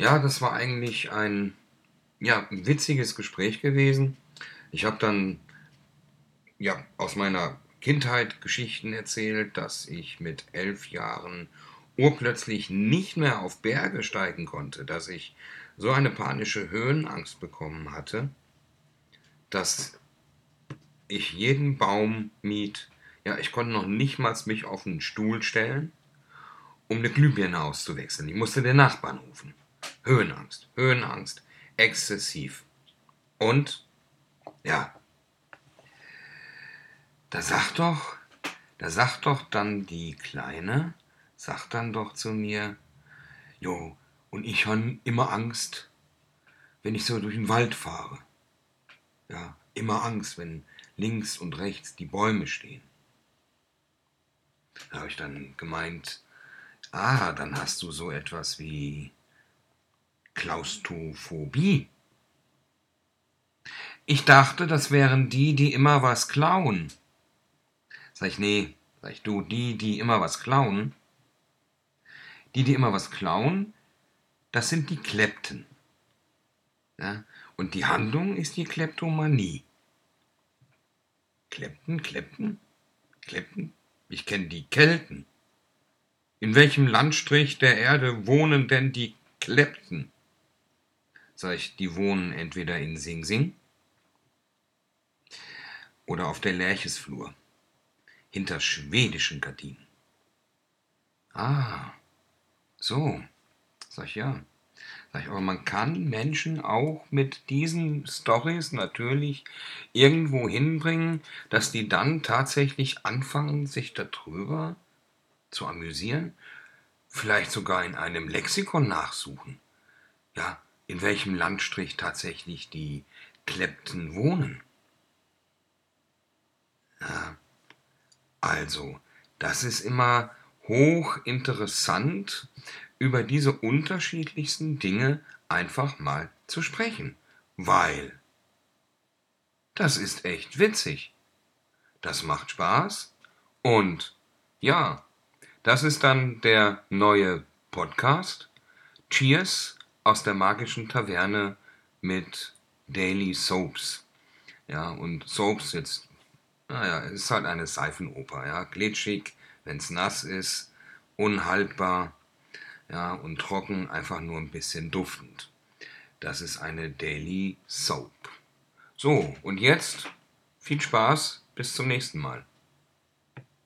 Ja, das war eigentlich ein ja, witziges Gespräch gewesen. Ich habe dann ja aus meiner Kindheit Geschichten erzählt, dass ich mit elf Jahren urplötzlich nicht mehr auf Berge steigen konnte, dass ich so eine panische Höhenangst bekommen hatte, dass ich jeden Baum miet. Ja, ich konnte noch nicht mal mich auf einen Stuhl stellen, um eine Glühbirne auszuwechseln. Ich musste den Nachbarn rufen. Höhenangst, Höhenangst, exzessiv. Und, ja, da sagt doch, da sagt doch dann die Kleine, sagt dann doch zu mir, jo, und ich habe immer Angst, wenn ich so durch den Wald fahre. Ja, immer Angst, wenn links und rechts die Bäume stehen. Da habe ich dann gemeint, ah, dann hast du so etwas wie Klaustrophobie. Ich dachte, das wären die, die immer was klauen. Sag ich, nee, sag ich, du, die, die immer was klauen, die, die immer was klauen, das sind die Klepten. Ja? Und die Handlung ist die Kleptomanie. Klepten, Klepten, Klepten? Ich kenne die Kelten. In welchem Landstrich der Erde wohnen denn die Klepten? Sag ich, die wohnen entweder in Sing Sing oder auf der Lerchesflur, hinter schwedischen Gardinen. Ah, so, sag ich ja. Sag ich, aber man kann Menschen auch mit diesen Stories natürlich irgendwo hinbringen, dass die dann tatsächlich anfangen, sich darüber zu amüsieren, vielleicht sogar in einem Lexikon nachsuchen. Ja, in welchem Landstrich tatsächlich die Klepten wohnen. Ja, also, das ist immer hochinteressant, über diese unterschiedlichsten Dinge einfach mal zu sprechen, weil das ist echt witzig. Das macht Spaß und ja, das ist dann der neue Podcast. Cheers aus der magischen Taverne mit Daily Soaps. Ja, und Soaps jetzt, naja, ist halt eine Seifenoper, ja, glitschig, wenn es nass ist, unhaltbar, ja, und trocken, einfach nur ein bisschen duftend. Das ist eine Daily Soap. So, und jetzt viel Spaß, bis zum nächsten Mal.